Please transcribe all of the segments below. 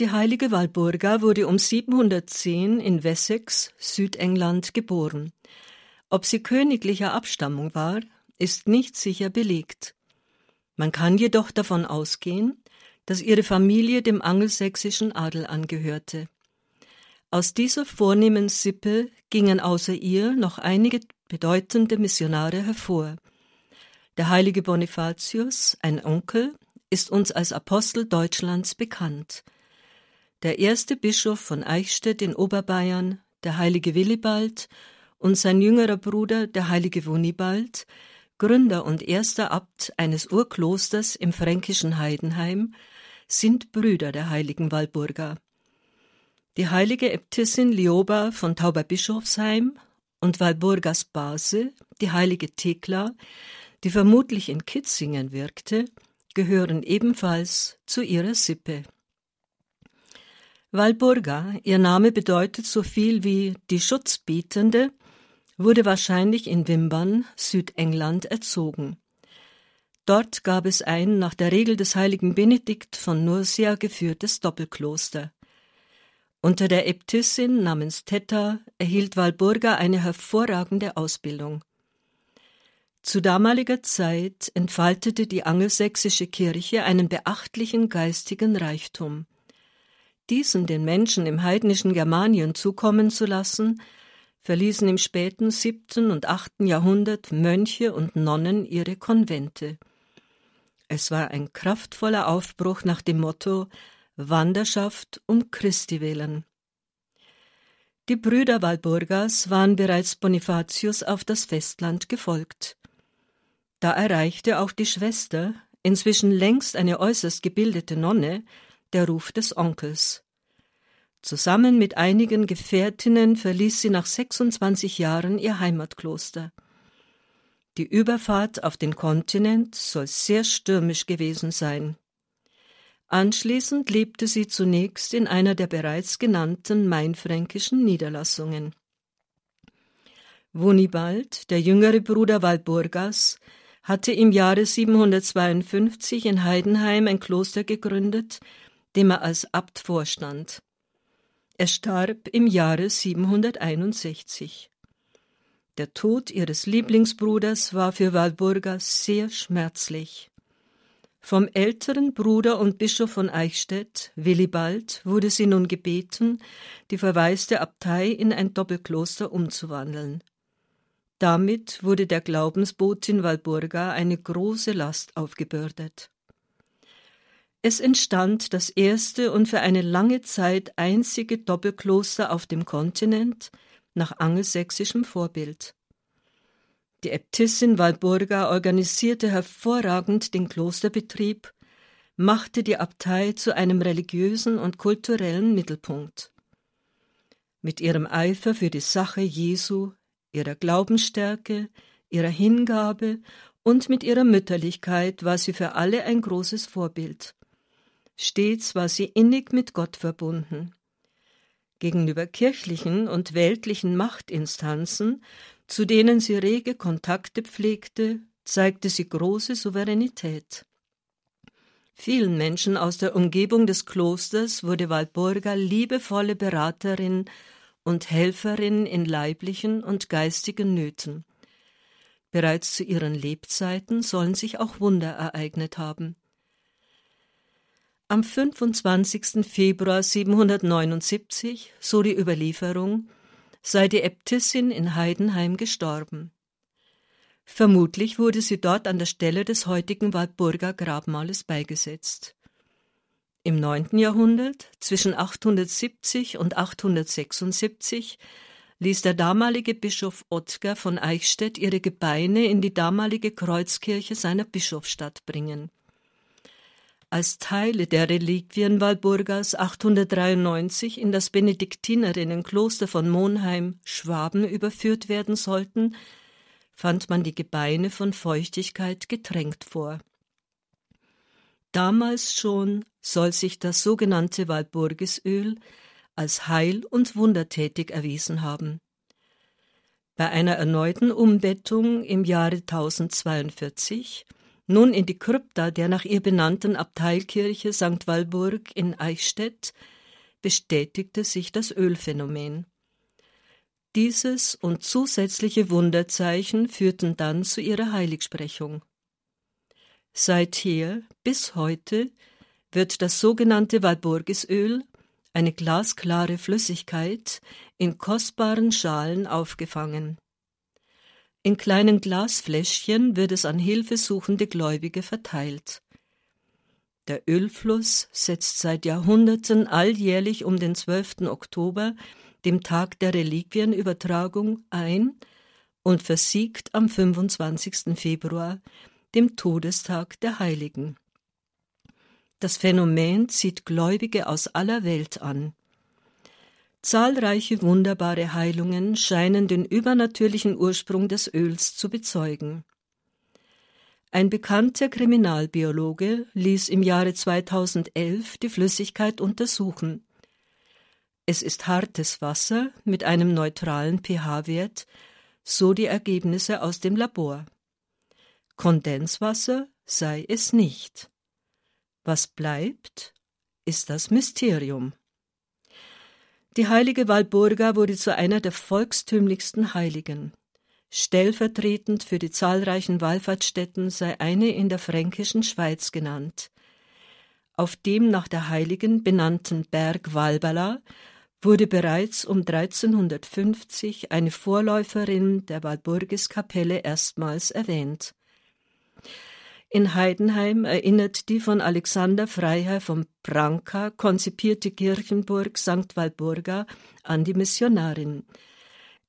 Die heilige Walburga wurde um 710 in Wessex, Südengland, geboren. Ob sie königlicher Abstammung war, ist nicht sicher belegt. Man kann jedoch davon ausgehen, dass ihre Familie dem angelsächsischen Adel angehörte. Aus dieser vornehmen Sippe gingen außer ihr noch einige bedeutende Missionare hervor. Der heilige Bonifatius, ein Onkel, ist uns als Apostel Deutschlands bekannt. Der erste Bischof von Eichstätt in Oberbayern, der heilige Willibald, und sein jüngerer Bruder, der heilige Wunibald, Gründer und erster Abt eines Urklosters im fränkischen Heidenheim, sind Brüder der heiligen Walburga. Die heilige Äbtissin Lioba von Tauberbischofsheim und Walburgas Base, die heilige Thekla, die vermutlich in Kitzingen wirkte, gehören ebenfalls zu ihrer Sippe. Walburga, ihr Name bedeutet so viel wie die Schutzbietende, wurde wahrscheinlich in Wimbern, Südengland, erzogen. Dort gab es ein nach der Regel des heiligen Benedikt von Nursia geführtes Doppelkloster. Unter der Äbtissin namens Theta erhielt Walburga eine hervorragende Ausbildung. Zu damaliger Zeit entfaltete die angelsächsische Kirche einen beachtlichen geistigen Reichtum. Diesen den Menschen im heidnischen Germanien zukommen zu lassen, verließen im späten siebten und achten Jahrhundert Mönche und Nonnen ihre Konvente. Es war ein kraftvoller Aufbruch nach dem Motto Wanderschaft um Christi willen. Die Brüder Walburgas waren bereits Bonifatius auf das Festland gefolgt. Da erreichte auch die Schwester, inzwischen längst eine äußerst gebildete Nonne, der Ruf des Onkels. Zusammen mit einigen Gefährtinnen verließ sie nach 26 Jahren ihr Heimatkloster. Die Überfahrt auf den Kontinent soll sehr stürmisch gewesen sein. Anschließend lebte sie zunächst in einer der bereits genannten mainfränkischen Niederlassungen. Wunibald, der jüngere Bruder Walburgas, hatte im Jahre 752 in Heidenheim ein Kloster gegründet, dem er als Abt vorstand. Er starb im Jahre 761. Der Tod ihres Lieblingsbruders war für Walburga sehr schmerzlich. Vom älteren Bruder und Bischof von Eichstätt, Willibald, wurde sie nun gebeten, die verwaiste Abtei in ein Doppelkloster umzuwandeln. Damit wurde der Glaubensbotin Walburga eine große Last aufgebürdet. Es entstand das erste und für eine lange Zeit einzige Doppelkloster auf dem Kontinent nach angelsächsischem Vorbild. Die Äbtissin Walburga organisierte hervorragend den Klosterbetrieb, machte die Abtei zu einem religiösen und kulturellen Mittelpunkt. Mit ihrem Eifer für die Sache Jesu, ihrer Glaubensstärke, ihrer Hingabe und mit ihrer Mütterlichkeit war sie für alle ein großes Vorbild. Stets war sie innig mit Gott verbunden. Gegenüber kirchlichen und weltlichen Machtinstanzen, zu denen sie rege Kontakte pflegte, zeigte sie große Souveränität. Vielen Menschen aus der Umgebung des Klosters wurde Walburga liebevolle Beraterin und Helferin in leiblichen und geistigen Nöten. Bereits zu ihren Lebzeiten sollen sich auch Wunder ereignet haben. Am 25. Februar 779, so die Überlieferung, sei die Äbtissin in Heidenheim gestorben. Vermutlich wurde sie dort an der Stelle des heutigen Walburger Grabmales beigesetzt. Im 9. Jahrhundert, zwischen 870 und 876, ließ der damalige Bischof Ottger von Eichstätt ihre Gebeine in die damalige Kreuzkirche seiner Bischofsstadt bringen als Teile der Reliquien Walburgas 893 in das Benediktinerinnenkloster von Monheim, Schwaben, überführt werden sollten, fand man die Gebeine von Feuchtigkeit getränkt vor. Damals schon soll sich das sogenannte Walburgisöl als heil- und wundertätig erwiesen haben. Bei einer erneuten Umbettung im Jahre 1042 Nun in die Krypta der nach ihr benannten Abteikirche St. Walburg in Eichstätt bestätigte sich das Ölphänomen. Dieses und zusätzliche Wunderzeichen führten dann zu ihrer Heiligsprechung. Seither bis heute wird das sogenannte Walburgisöl, eine glasklare Flüssigkeit, in kostbaren Schalen aufgefangen. In kleinen Glasfläschchen wird es an hilfesuchende Gläubige verteilt. Der Ölfluss setzt seit Jahrhunderten alljährlich um den 12. Oktober, dem Tag der Reliquienübertragung, ein und versiegt am 25. Februar, dem Todestag der Heiligen. Das Phänomen zieht Gläubige aus aller Welt an. Zahlreiche wunderbare Heilungen scheinen den übernatürlichen Ursprung des Öls zu bezeugen. Ein bekannter Kriminalbiologe ließ im Jahre 2011 die Flüssigkeit untersuchen. Es ist hartes Wasser mit einem neutralen pH-Wert, so die Ergebnisse aus dem Labor. Kondenswasser sei es nicht. Was bleibt, ist das Mysterium. Die heilige Walburga wurde zu einer der volkstümlichsten Heiligen. Stellvertretend für die zahlreichen Wallfahrtsstätten sei eine in der fränkischen Schweiz genannt. Auf dem nach der Heiligen benannten Berg Walbala wurde bereits um 1350 eine Vorläuferin der Walburgiskapelle erstmals erwähnt. In Heidenheim erinnert die von Alexander Freiherr von Branca konzipierte Kirchenburg St. Walburga an die Missionarin.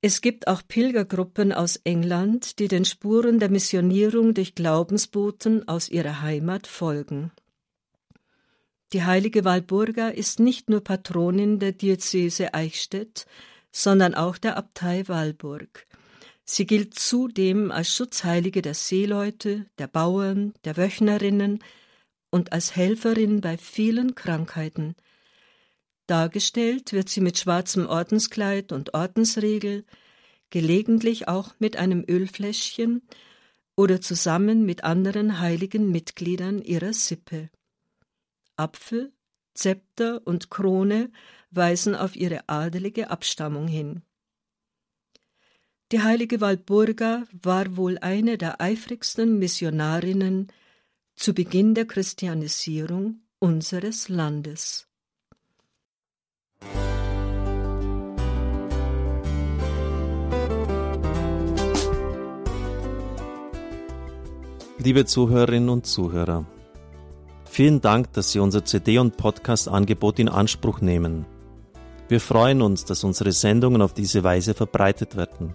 Es gibt auch Pilgergruppen aus England, die den Spuren der Missionierung durch Glaubensboten aus ihrer Heimat folgen. Die heilige Walburga ist nicht nur Patronin der Diözese Eichstätt, sondern auch der Abtei Walburg. Sie gilt zudem als Schutzheilige der Seeleute, der Bauern, der Wöchnerinnen und als Helferin bei vielen Krankheiten. Dargestellt wird sie mit schwarzem Ordenskleid und Ordensregel, gelegentlich auch mit einem Ölfläschchen oder zusammen mit anderen heiligen Mitgliedern ihrer Sippe. Apfel, Zepter und Krone weisen auf ihre adelige Abstammung hin. Die heilige Walburga war wohl eine der eifrigsten Missionarinnen zu Beginn der Christianisierung unseres Landes. Liebe Zuhörerinnen und Zuhörer, vielen Dank, dass Sie unser CD- und Podcast-Angebot in Anspruch nehmen. Wir freuen uns, dass unsere Sendungen auf diese Weise verbreitet werden.